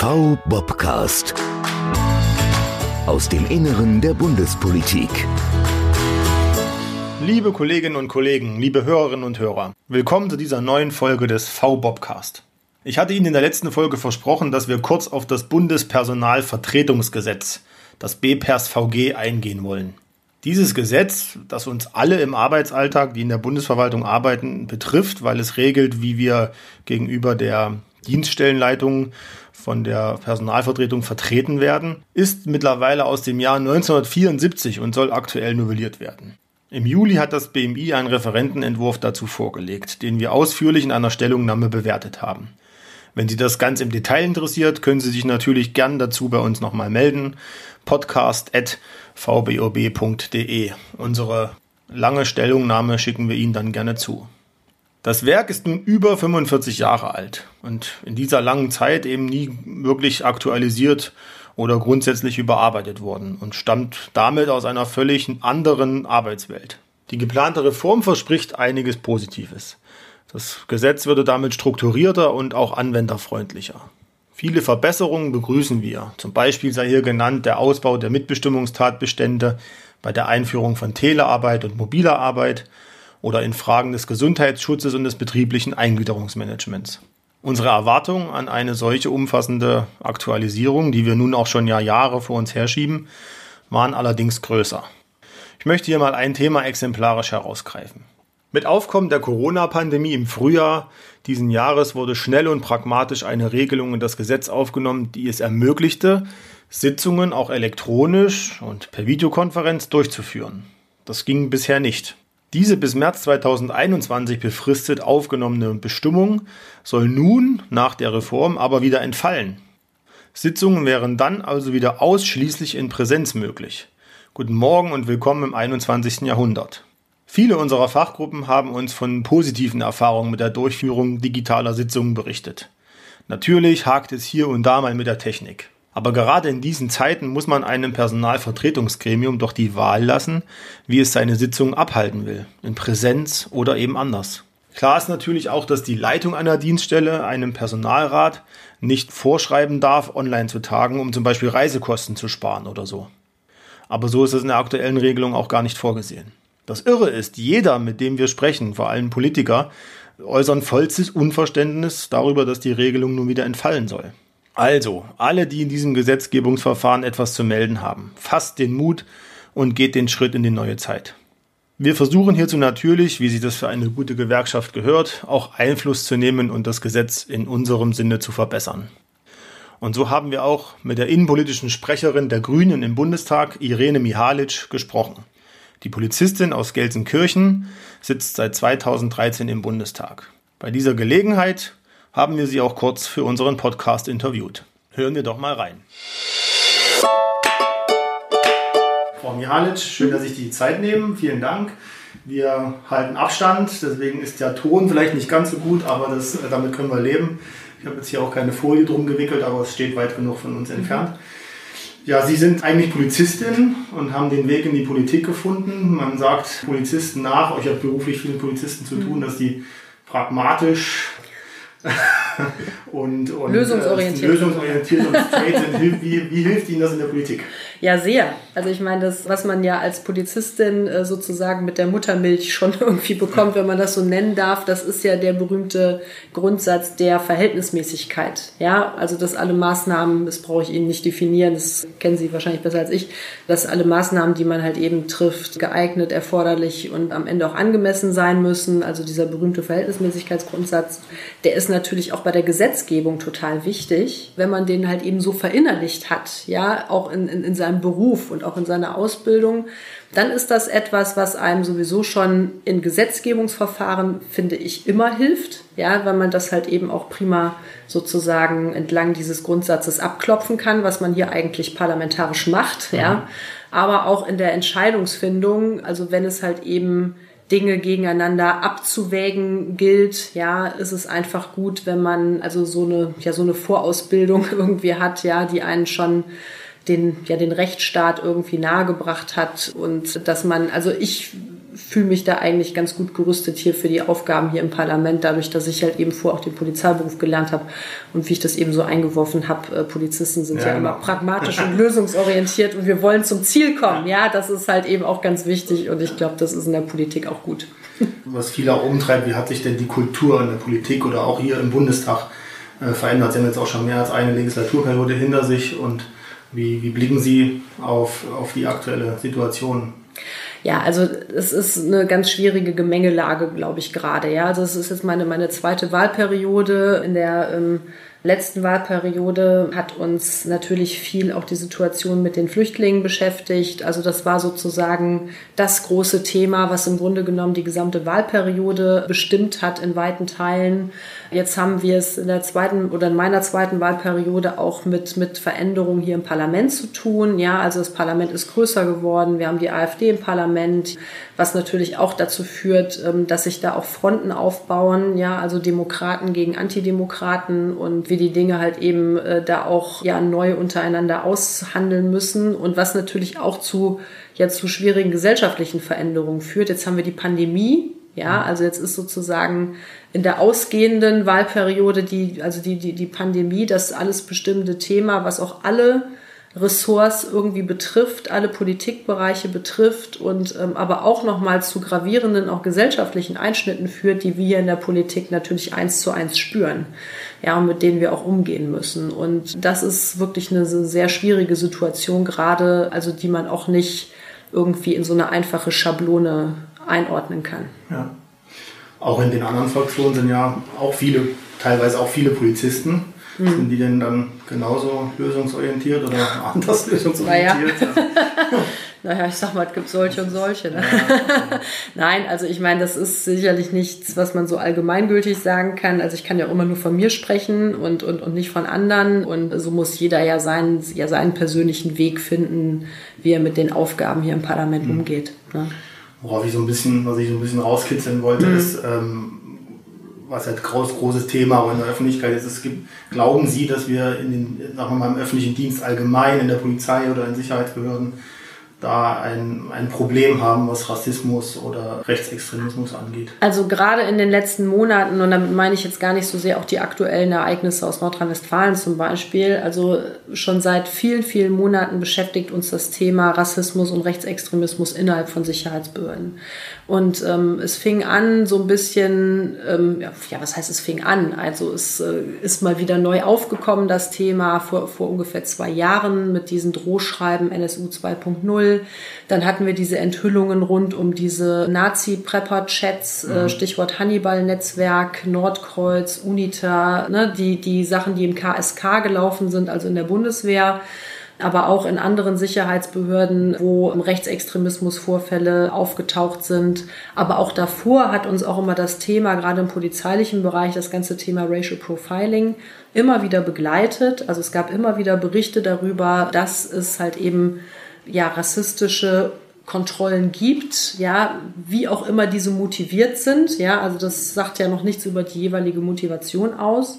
V-Bobcast. Aus dem Inneren der Bundespolitik. Liebe Kolleginnen und Kollegen, liebe Hörerinnen und Hörer, willkommen zu dieser neuen Folge des V-Bobcast. Ich hatte Ihnen in der letzten Folge versprochen, dass wir kurz auf das Bundespersonalvertretungsgesetz, das BPERS-VG, eingehen wollen. Dieses Gesetz, das uns alle im Arbeitsalltag, die in der Bundesverwaltung arbeiten, betrifft, weil es regelt, wie wir gegenüber der Dienststellenleitung von der Personalvertretung vertreten werden, ist mittlerweile aus dem Jahr 1974 und soll aktuell novelliert werden. Im Juli hat das BMI einen Referentenentwurf dazu vorgelegt, den wir ausführlich in einer Stellungnahme bewertet haben. Wenn Sie das ganz im Detail interessiert, können Sie sich natürlich gern dazu bei uns nochmal melden. podcast.vbob.de. Unsere lange Stellungnahme schicken wir Ihnen dann gerne zu. Das Werk ist nun über 45 Jahre alt und in dieser langen Zeit eben nie wirklich aktualisiert oder grundsätzlich überarbeitet worden und stammt damit aus einer völlig anderen Arbeitswelt. Die geplante Reform verspricht einiges Positives. Das Gesetz würde damit strukturierter und auch anwenderfreundlicher. Viele Verbesserungen begrüßen wir. Zum Beispiel sei hier genannt der Ausbau der Mitbestimmungstatbestände bei der Einführung von Telearbeit und mobiler Arbeit, oder in Fragen des Gesundheitsschutzes und des betrieblichen Eingliederungsmanagements. Unsere Erwartungen an eine solche umfassende Aktualisierung, die wir nun auch schon ja Jahre vor uns herschieben, waren allerdings größer. Ich möchte hier mal ein Thema exemplarisch herausgreifen. Mit Aufkommen der Corona-Pandemie im Frühjahr diesen Jahres wurde schnell und pragmatisch eine Regelung in das Gesetz aufgenommen, die es ermöglichte, Sitzungen auch elektronisch und per Videokonferenz durchzuführen. Das ging bisher nicht. Diese bis März 2021 befristet aufgenommene Bestimmung soll nun nach der Reform aber wieder entfallen. Sitzungen wären dann also wieder ausschließlich in Präsenz möglich. Guten Morgen und willkommen im 21. Jahrhundert. Viele unserer Fachgruppen haben uns von positiven Erfahrungen mit der Durchführung digitaler Sitzungen berichtet. Natürlich hakt es hier und da mal mit der Technik. Aber gerade in diesen Zeiten muss man einem Personalvertretungsgremium doch die Wahl lassen, wie es seine Sitzungen abhalten will, in Präsenz oder eben anders. Klar ist natürlich auch, dass die Leitung einer Dienststelle einem Personalrat nicht vorschreiben darf, online zu tagen, um zum Beispiel Reisekosten zu sparen oder so. Aber so ist es in der aktuellen Regelung auch gar nicht vorgesehen. Das Irre ist, jeder, mit dem wir sprechen, vor allem Politiker, äußern vollstes Unverständnis darüber, dass die Regelung nun wieder entfallen soll. Also, alle, die in diesem Gesetzgebungsverfahren etwas zu melden haben, fasst den Mut und geht den Schritt in die neue Zeit. Wir versuchen hierzu natürlich, wie sich das für eine gute Gewerkschaft gehört, auch Einfluss zu nehmen und das Gesetz in unserem Sinne zu verbessern. Und so haben wir auch mit der innenpolitischen Sprecherin der Grünen im Bundestag, Irene Mihalic, gesprochen. Die Polizistin aus Gelsenkirchen sitzt seit 2013 im Bundestag. Bei dieser Gelegenheit haben wir sie auch kurz für unseren Podcast interviewt. Hören wir doch mal rein. Frau Mihalic, schön, dass Sie die Zeit nehmen. Vielen Dank. Wir halten Abstand, deswegen ist der Ton vielleicht nicht ganz so gut, aber das, damit können wir leben. Ich habe jetzt hier auch keine Folie drum gewickelt, aber es steht weit genug von uns mhm. entfernt. Ja, Sie sind eigentlich Polizistin und haben den Weg in die Politik gefunden. Man sagt Polizisten nach, euch hat beruflich viel mit Polizisten zu tun, mhm. dass die pragmatisch und, und lösungsorientiert. Äh, lösungsorientiert und straight sind. Wie, wie hilft Ihnen das in der Politik? Ja, sehr. Also ich meine, das, was man ja als Polizistin äh, sozusagen mit der Muttermilch schon irgendwie bekommt, wenn man das so nennen darf, das ist ja der berühmte Grundsatz der Verhältnismäßigkeit. Ja, also dass alle Maßnahmen, das brauche ich Ihnen nicht definieren, das kennen Sie wahrscheinlich besser als ich, dass alle Maßnahmen, die man halt eben trifft, geeignet, erforderlich und am Ende auch angemessen sein müssen. Also dieser berühmte Verhältnismäßigkeitsgrundsatz, der ist natürlich auch bei der Gesetzgebung total wichtig, wenn man den halt eben so verinnerlicht hat, ja, auch in, in, in seinem seinem Beruf und auch in seiner Ausbildung, dann ist das etwas, was einem sowieso schon in Gesetzgebungsverfahren, finde ich, immer hilft, ja, weil man das halt eben auch prima sozusagen entlang dieses Grundsatzes abklopfen kann, was man hier eigentlich parlamentarisch macht, ja, mhm. aber auch in der Entscheidungsfindung, also wenn es halt eben Dinge gegeneinander abzuwägen gilt, ja, ist es einfach gut, wenn man also so eine, ja, so eine Vorausbildung irgendwie hat, ja, die einen schon den, ja, den Rechtsstaat irgendwie nahegebracht hat und dass man, also ich fühle mich da eigentlich ganz gut gerüstet hier für die Aufgaben hier im Parlament, dadurch, dass ich halt eben vor auch den Polizeiberuf gelernt habe und wie ich das eben so eingeworfen habe, äh, Polizisten sind ja, ja immer genau. pragmatisch und lösungsorientiert und wir wollen zum Ziel kommen. Ja, das ist halt eben auch ganz wichtig und ich glaube, das ist in der Politik auch gut. Was viele auch umtreibt, wie hat sich denn die Kultur in der Politik oder auch hier im Bundestag äh, verändert? Sie haben jetzt auch schon mehr als eine Legislaturperiode hinter sich und wie, wie blicken Sie auf, auf die aktuelle Situation? Ja, also es ist eine ganz schwierige Gemengelage, glaube ich, gerade. Ja, also es ist jetzt meine, meine zweite Wahlperiode in der ähm, letzten Wahlperiode hat uns natürlich viel auch die Situation mit den Flüchtlingen beschäftigt. Also das war sozusagen das große Thema, was im Grunde genommen die gesamte Wahlperiode bestimmt hat in weiten Teilen. Jetzt haben wir es in der zweiten oder in meiner zweiten Wahlperiode auch mit, mit Veränderungen hier im Parlament zu tun. Ja, also das Parlament ist größer geworden. Wir haben die AfD im Parlament, was natürlich auch dazu führt, ähm, dass sich da auch Fronten aufbauen. Ja, also Demokraten gegen Antidemokraten und wir die Dinge halt eben äh, da auch ja neu untereinander aushandeln müssen und was natürlich auch zu ja zu schwierigen gesellschaftlichen Veränderungen führt. Jetzt haben wir die Pandemie, ja, also jetzt ist sozusagen in der ausgehenden Wahlperiode die, also die, die, die Pandemie, das alles bestimmte Thema, was auch alle Ressorts irgendwie betrifft, alle Politikbereiche betrifft und ähm, aber auch nochmal zu gravierenden, auch gesellschaftlichen Einschnitten führt, die wir in der Politik natürlich eins zu eins spüren. Ja, und mit denen wir auch umgehen müssen. Und das ist wirklich eine sehr schwierige Situation, gerade, also die man auch nicht irgendwie in so eine einfache Schablone einordnen kann. Ja. Auch in den anderen Fraktionen sind ja auch viele, teilweise auch viele Polizisten. Mhm. Sind die denn dann genauso lösungsorientiert oder anders lösungsorientiert? Naja, naja ich sag mal, es gibt solche und solche. Ne? Ja. Nein, also ich meine, das ist sicherlich nichts, was man so allgemeingültig sagen kann. Also ich kann ja immer nur von mir sprechen und, und, und nicht von anderen. Und so muss jeder ja seinen, ja seinen persönlichen Weg finden, wie er mit den Aufgaben hier im Parlament mhm. umgeht. Ne? Worauf ich so ein bisschen, was ich so ein bisschen rauskitzeln wollte, mhm. ist, ähm, was halt groß, großes Thema auch in der Öffentlichkeit ist. Es gibt, glauben Sie, dass wir in den, sagen wir mal, im öffentlichen Dienst allgemein, in der Polizei oder in Sicherheitsbehörden da ein, ein Problem haben, was Rassismus oder Rechtsextremismus angeht. Also gerade in den letzten Monaten, und damit meine ich jetzt gar nicht so sehr auch die aktuellen Ereignisse aus Nordrhein-Westfalen zum Beispiel, also schon seit vielen, vielen Monaten beschäftigt uns das Thema Rassismus und Rechtsextremismus innerhalb von Sicherheitsbehörden. Und ähm, es fing an so ein bisschen, ähm, ja, was heißt es fing an? Also es äh, ist mal wieder neu aufgekommen, das Thema, vor, vor ungefähr zwei Jahren mit diesen Drohschreiben NSU 2.0. Dann hatten wir diese Enthüllungen rund um diese Nazi-Prepper-Chats, äh, mhm. äh, Stichwort Hannibal-Netzwerk, Nordkreuz, UNITA, ne, die, die Sachen, die im KSK gelaufen sind, also in der Bundeswehr aber auch in anderen Sicherheitsbehörden, wo Rechtsextremismusvorfälle aufgetaucht sind. Aber auch davor hat uns auch immer das Thema, gerade im polizeilichen Bereich, das ganze Thema Racial Profiling immer wieder begleitet. Also es gab immer wieder Berichte darüber, dass es halt eben ja rassistische Kontrollen gibt, ja, wie auch immer diese motiviert sind, ja, also das sagt ja noch nichts über die jeweilige Motivation aus.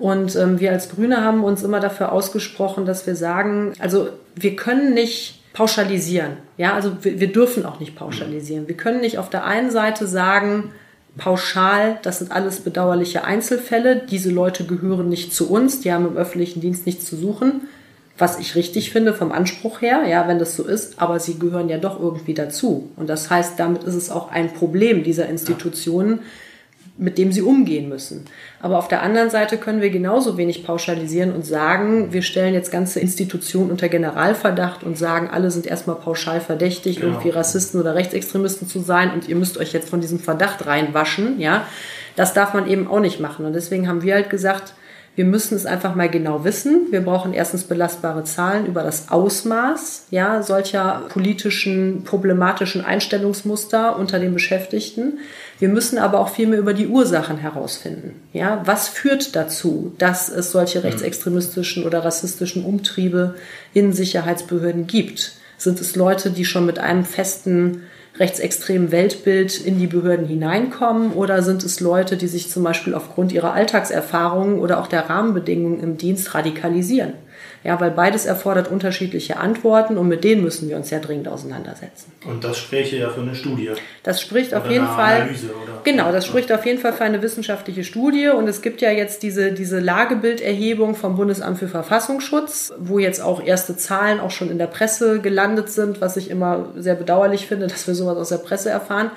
Und ähm, wir als Grüne haben uns immer dafür ausgesprochen, dass wir sagen, also wir können nicht pauschalisieren. Ja, also wir, wir dürfen auch nicht pauschalisieren. Wir können nicht auf der einen Seite sagen, pauschal, das sind alles bedauerliche Einzelfälle. Diese Leute gehören nicht zu uns, die haben im öffentlichen Dienst nichts zu suchen. Was ich richtig finde vom Anspruch her, ja, wenn das so ist, aber sie gehören ja doch irgendwie dazu. Und das heißt, damit ist es auch ein Problem dieser Institutionen, mit dem sie umgehen müssen. Aber auf der anderen Seite können wir genauso wenig pauschalisieren und sagen, wir stellen jetzt ganze Institutionen unter Generalverdacht und sagen, alle sind erstmal pauschal verdächtig, genau. irgendwie Rassisten oder Rechtsextremisten zu sein und ihr müsst euch jetzt von diesem Verdacht reinwaschen, ja. Das darf man eben auch nicht machen. Und deswegen haben wir halt gesagt, wir müssen es einfach mal genau wissen. Wir brauchen erstens belastbare Zahlen über das Ausmaß ja, solcher politischen, problematischen Einstellungsmuster unter den Beschäftigten. Wir müssen aber auch viel mehr über die Ursachen herausfinden. Ja, was führt dazu, dass es solche mhm. rechtsextremistischen oder rassistischen Umtriebe in Sicherheitsbehörden gibt? Sind es Leute, die schon mit einem festen rechtsextremen Weltbild in die Behörden hineinkommen oder sind es Leute, die sich zum Beispiel aufgrund ihrer Alltagserfahrungen oder auch der Rahmenbedingungen im Dienst radikalisieren? Ja, weil beides erfordert unterschiedliche Antworten und mit denen müssen wir uns ja dringend auseinandersetzen. Und das spräche ja für eine Studie. Das spricht auf jeden Fall. Analyse, oder? Genau, das spricht auf jeden Fall für eine wissenschaftliche Studie und es gibt ja jetzt diese, diese Lagebilderhebung vom Bundesamt für Verfassungsschutz, wo jetzt auch erste Zahlen auch schon in der Presse gelandet sind, was ich immer sehr bedauerlich finde, dass wir sowas aus der Presse erfahren.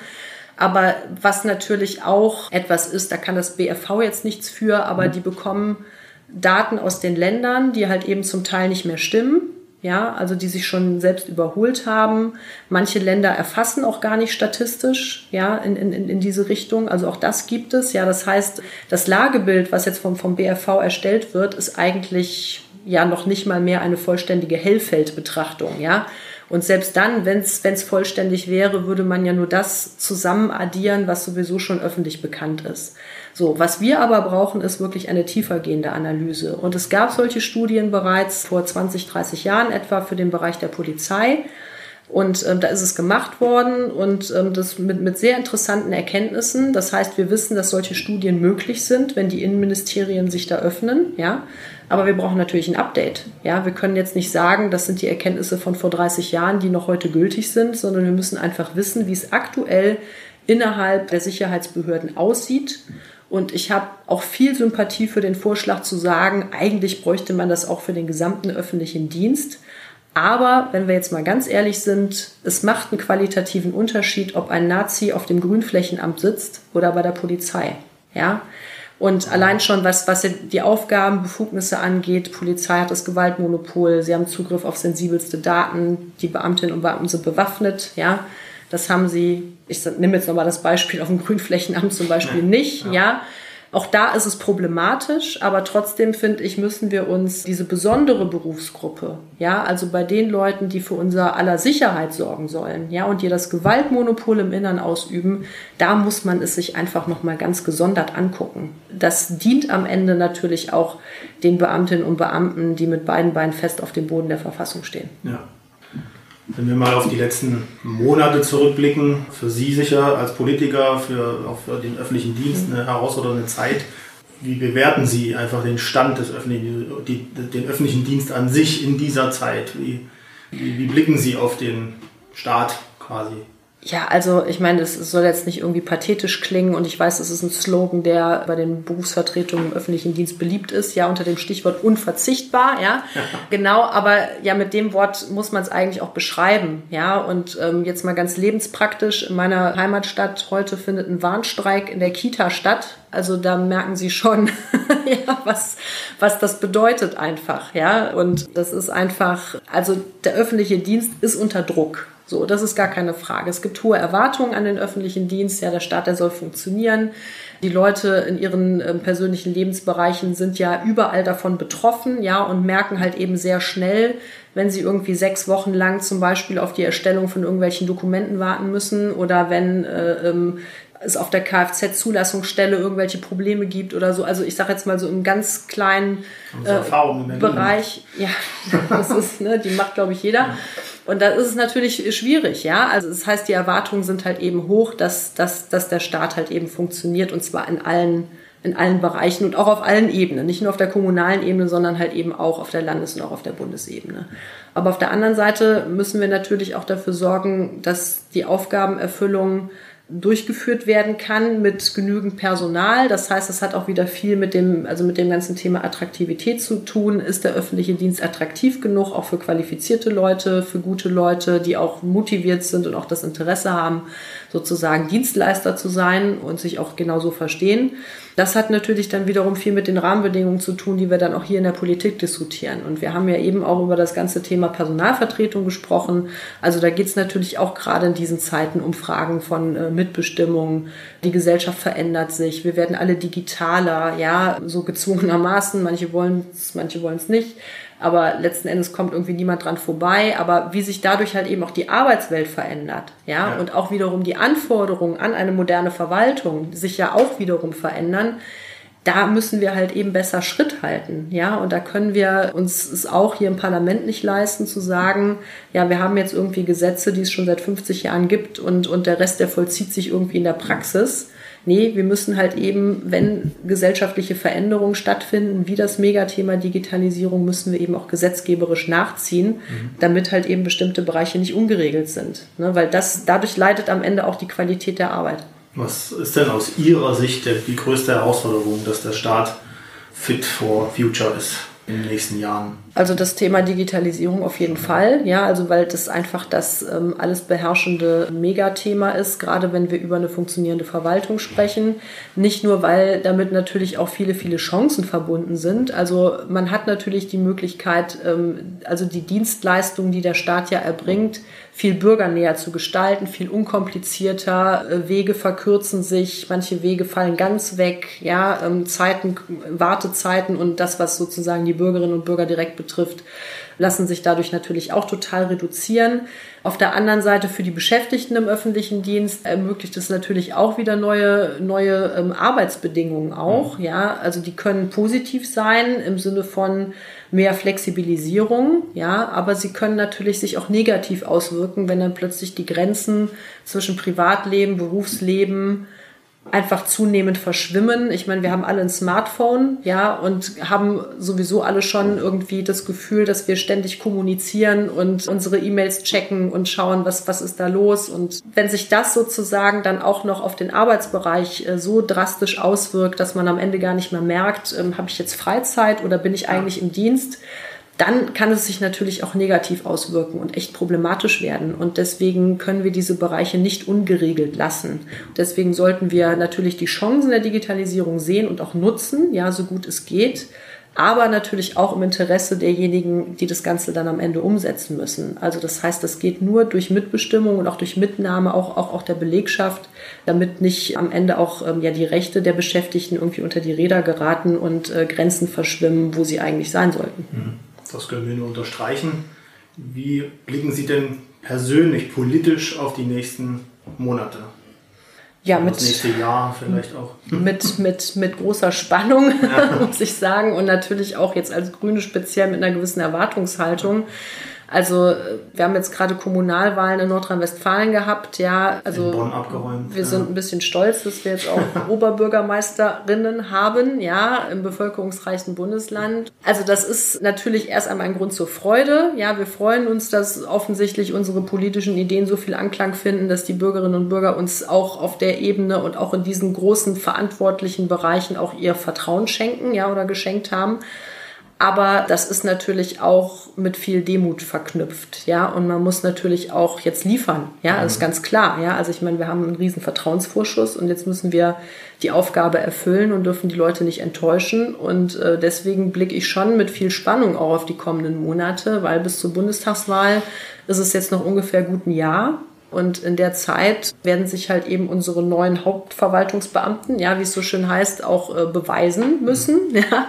Aber was natürlich auch etwas ist, da kann das BFV jetzt nichts für, aber die bekommen Daten aus den Ländern, die halt eben zum Teil nicht mehr stimmen. Ja, also die sich schon selbst überholt haben. Manche Länder erfassen auch gar nicht statistisch, ja, in, in, in diese Richtung. Also auch das gibt es. Ja, das heißt, das Lagebild, was jetzt vom, vom BFV erstellt wird, ist eigentlich ja noch nicht mal mehr eine vollständige Hellfeldbetrachtung, ja. Und selbst dann, wenn es vollständig wäre, würde man ja nur das zusammen addieren, was sowieso schon öffentlich bekannt ist. So, was wir aber brauchen, ist wirklich eine tiefergehende Analyse. Und es gab solche Studien bereits vor 20, 30 Jahren etwa für den Bereich der Polizei. Und ähm, da ist es gemacht worden und ähm, das mit, mit sehr interessanten Erkenntnissen. Das heißt, wir wissen, dass solche Studien möglich sind, wenn die Innenministerien sich da öffnen. Ja, aber wir brauchen natürlich ein Update. Ja, wir können jetzt nicht sagen, das sind die Erkenntnisse von vor 30 Jahren, die noch heute gültig sind, sondern wir müssen einfach wissen, wie es aktuell innerhalb der Sicherheitsbehörden aussieht. Und ich habe auch viel Sympathie für den Vorschlag zu sagen, eigentlich bräuchte man das auch für den gesamten öffentlichen Dienst. Aber wenn wir jetzt mal ganz ehrlich sind, es macht einen qualitativen Unterschied, ob ein Nazi auf dem Grünflächenamt sitzt oder bei der Polizei. Ja? Und allein schon, was, was die Aufgaben, Befugnisse angeht, Polizei hat das Gewaltmonopol, sie haben Zugriff auf sensibelste Daten, die Beamtinnen und Beamten sind bewaffnet, ja. Das haben sie, ich nehme jetzt nochmal das Beispiel auf dem Grünflächenamt zum Beispiel nicht, ja. ja. Auch da ist es problematisch, aber trotzdem finde ich, müssen wir uns diese besondere Berufsgruppe, ja, also bei den Leuten, die für unser aller Sicherheit sorgen sollen, ja, und die das Gewaltmonopol im Innern ausüben, da muss man es sich einfach nochmal ganz gesondert angucken. Das dient am Ende natürlich auch den Beamtinnen und Beamten, die mit beiden Beinen fest auf dem Boden der Verfassung stehen. Ja. Wenn wir mal auf die letzten Monate zurückblicken, für Sie sicher als Politiker, für, auch für den öffentlichen Dienst eine herausfordernde Zeit. Wie bewerten Sie einfach den Stand des öffentlichen, die, den öffentlichen Dienst an sich in dieser Zeit? Wie, wie, wie blicken Sie auf den Staat quasi? Ja, also ich meine, es soll jetzt nicht irgendwie pathetisch klingen und ich weiß, es ist ein Slogan, der bei den Berufsvertretungen im öffentlichen Dienst beliebt ist, ja, unter dem Stichwort unverzichtbar, ja, genau, aber ja, mit dem Wort muss man es eigentlich auch beschreiben, ja, und ähm, jetzt mal ganz lebenspraktisch, in meiner Heimatstadt heute findet ein Warnstreik in der Kita statt, also da merken Sie schon, ja, was, was das bedeutet einfach, ja, und das ist einfach, also der öffentliche Dienst ist unter Druck, so, das ist gar keine Frage. Es gibt hohe Erwartungen an den öffentlichen Dienst. Ja, der Staat, der soll funktionieren. Die Leute in ihren äh, persönlichen Lebensbereichen sind ja überall davon betroffen, ja, und merken halt eben sehr schnell, wenn sie irgendwie sechs Wochen lang zum Beispiel auf die Erstellung von irgendwelchen Dokumenten warten müssen oder wenn äh, ähm, es auf der Kfz-Zulassungsstelle irgendwelche Probleme gibt oder so. Also ich sage jetzt mal so im ganz kleinen äh, Bereich. Ja, das ist, ne, die macht, glaube ich, jeder. Ja. Und da ist es natürlich schwierig, ja. Also das heißt, die Erwartungen sind halt eben hoch, dass, dass, dass der Staat halt eben funktioniert und zwar in allen, in allen Bereichen und auch auf allen Ebenen. Nicht nur auf der kommunalen Ebene, sondern halt eben auch auf der Landes- und auch auf der Bundesebene. Aber auf der anderen Seite müssen wir natürlich auch dafür sorgen, dass die Aufgabenerfüllung durchgeführt werden kann mit genügend Personal. Das heißt, es hat auch wieder viel mit dem, also mit dem ganzen Thema Attraktivität zu tun. Ist der öffentliche Dienst attraktiv genug, auch für qualifizierte Leute, für gute Leute, die auch motiviert sind und auch das Interesse haben, sozusagen Dienstleister zu sein und sich auch genauso verstehen. Das hat natürlich dann wiederum viel mit den Rahmenbedingungen zu tun, die wir dann auch hier in der Politik diskutieren. Und wir haben ja eben auch über das ganze Thema Personalvertretung gesprochen. Also da geht es natürlich auch gerade in diesen Zeiten um Fragen von äh, Mitbestimmung. Die Gesellschaft verändert sich. Wir werden alle digitaler, ja, so gezwungenermaßen. Manche wollen es, manche wollen es nicht aber letzten Endes kommt irgendwie niemand dran vorbei. Aber wie sich dadurch halt eben auch die Arbeitswelt verändert, ja, ja. und auch wiederum die Anforderungen an eine moderne Verwaltung sich ja auch wiederum verändern, da müssen wir halt eben besser Schritt halten, ja, und da können wir uns es auch hier im Parlament nicht leisten zu sagen, ja, wir haben jetzt irgendwie Gesetze, die es schon seit 50 Jahren gibt und, und der Rest, der vollzieht sich irgendwie in der Praxis Nee, wir müssen halt eben, wenn gesellschaftliche Veränderungen stattfinden, wie das Megathema Digitalisierung, müssen wir eben auch gesetzgeberisch nachziehen, mhm. damit halt eben bestimmte Bereiche nicht ungeregelt sind. Ne? Weil das, dadurch leidet am Ende auch die Qualität der Arbeit. Was ist denn aus Ihrer Sicht die größte Herausforderung, dass der Staat fit for future ist? in den nächsten Jahren? Also das Thema Digitalisierung auf jeden Fall, ja, also weil das einfach das ähm, alles beherrschende Megathema ist, gerade wenn wir über eine funktionierende Verwaltung sprechen. Nicht nur, weil damit natürlich auch viele, viele Chancen verbunden sind. Also man hat natürlich die Möglichkeit, ähm, also die Dienstleistungen, die der Staat ja erbringt, viel bürgernäher zu gestalten, viel unkomplizierter. Äh, Wege verkürzen sich, manche Wege fallen ganz weg, ja, ähm, Zeiten, Wartezeiten und das, was sozusagen die Bürgerinnen und Bürger direkt betrifft, lassen sich dadurch natürlich auch total reduzieren. Auf der anderen Seite für die Beschäftigten im öffentlichen Dienst ermöglicht es natürlich auch wieder neue, neue ähm, Arbeitsbedingungen auch. Mhm. Ja, also die können positiv sein im Sinne von mehr Flexibilisierung, ja, aber sie können natürlich sich auch negativ auswirken, wenn dann plötzlich die Grenzen zwischen Privatleben, Berufsleben, einfach zunehmend verschwimmen. Ich meine, wir haben alle ein Smartphone, ja, und haben sowieso alle schon irgendwie das Gefühl, dass wir ständig kommunizieren und unsere E-Mails checken und schauen, was, was ist da los. Und wenn sich das sozusagen dann auch noch auf den Arbeitsbereich äh, so drastisch auswirkt, dass man am Ende gar nicht mehr merkt, ähm, habe ich jetzt Freizeit oder bin ich eigentlich im Dienst, dann kann es sich natürlich auch negativ auswirken und echt problematisch werden. Und deswegen können wir diese Bereiche nicht ungeregelt lassen. Deswegen sollten wir natürlich die Chancen der Digitalisierung sehen und auch nutzen, ja, so gut es geht. Aber natürlich auch im Interesse derjenigen, die das Ganze dann am Ende umsetzen müssen. Also das heißt, das geht nur durch Mitbestimmung und auch durch Mitnahme auch, auch, auch der Belegschaft, damit nicht am Ende auch ähm, ja, die Rechte der Beschäftigten irgendwie unter die Räder geraten und äh, Grenzen verschwimmen, wo sie eigentlich sein sollten. Mhm. Das können wir nur unterstreichen. Wie blicken Sie denn persönlich politisch auf die nächsten Monate? Ja, mit, das nächste Jahr vielleicht auch. Mit, mit, mit großer Spannung, ja. muss ich sagen. Und natürlich auch jetzt als Grüne speziell mit einer gewissen Erwartungshaltung. Also äh, wir haben jetzt gerade Kommunalwahlen in Nordrhein-Westfalen gehabt, ja. Also in Bonn abgeräumt. Wir ja. sind ein bisschen stolz, dass wir jetzt auch Oberbürgermeisterinnen haben, ja, im bevölkerungsreichen Bundesland. Also das ist natürlich erst einmal ein Grund zur Freude. Ja, wir freuen uns, dass offensichtlich unsere politischen Ideen so viel Anklang finden, dass die Bürgerinnen und Bürger uns auch auf der Ebene und auch in diesen großen verantwortlichen Bereichen auch ihr Vertrauen schenken, ja, oder geschenkt haben. Aber das ist natürlich auch mit viel Demut verknüpft, ja. Und man muss natürlich auch jetzt liefern, ja. Das ist mhm. ganz klar, ja. Also ich meine, wir haben einen riesen Vertrauensvorschuss und jetzt müssen wir die Aufgabe erfüllen und dürfen die Leute nicht enttäuschen. Und äh, deswegen blicke ich schon mit viel Spannung auch auf die kommenden Monate, weil bis zur Bundestagswahl ist es jetzt noch ungefähr gut ein Jahr. Und in der Zeit werden sich halt eben unsere neuen Hauptverwaltungsbeamten, ja, wie es so schön heißt, auch äh, beweisen müssen. Ja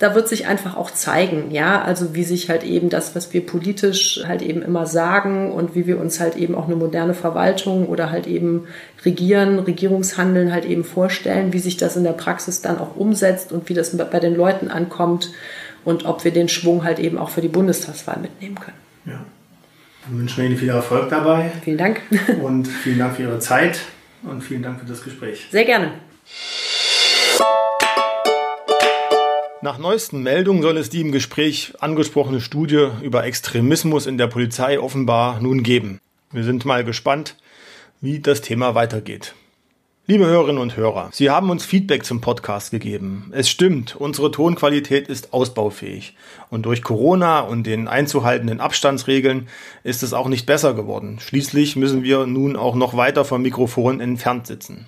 da wird sich einfach auch zeigen, ja, also wie sich halt eben das, was wir politisch halt eben immer sagen und wie wir uns halt eben auch eine moderne Verwaltung oder halt eben Regieren, Regierungshandeln halt eben vorstellen, wie sich das in der Praxis dann auch umsetzt und wie das bei den Leuten ankommt und ob wir den Schwung halt eben auch für die Bundestagswahl mitnehmen können. Ja. Dann wünschen wir Ihnen viel Erfolg dabei. Vielen Dank. Und vielen Dank für Ihre Zeit und vielen Dank für das Gespräch. Sehr gerne. Nach neuesten Meldungen soll es die im Gespräch angesprochene Studie über Extremismus in der Polizei offenbar nun geben. Wir sind mal gespannt, wie das Thema weitergeht. Liebe Hörerinnen und Hörer, Sie haben uns Feedback zum Podcast gegeben. Es stimmt, unsere Tonqualität ist ausbaufähig. Und durch Corona und den einzuhaltenden Abstandsregeln ist es auch nicht besser geworden. Schließlich müssen wir nun auch noch weiter vom Mikrofon entfernt sitzen.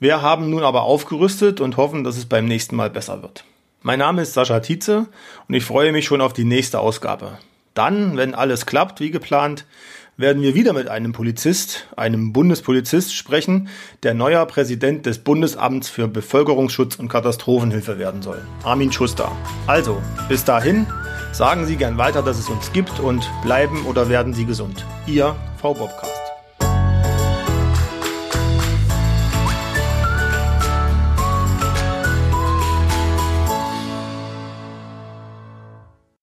Wir haben nun aber aufgerüstet und hoffen, dass es beim nächsten Mal besser wird. Mein Name ist Sascha Tietze und ich freue mich schon auf die nächste Ausgabe. Dann, wenn alles klappt wie geplant, werden wir wieder mit einem Polizist, einem Bundespolizist sprechen, der neuer Präsident des Bundesamts für Bevölkerungsschutz und Katastrophenhilfe werden soll. Armin Schuster. Also, bis dahin, sagen Sie gern weiter, dass es uns gibt und bleiben oder werden Sie gesund. Ihr V. Bobcast.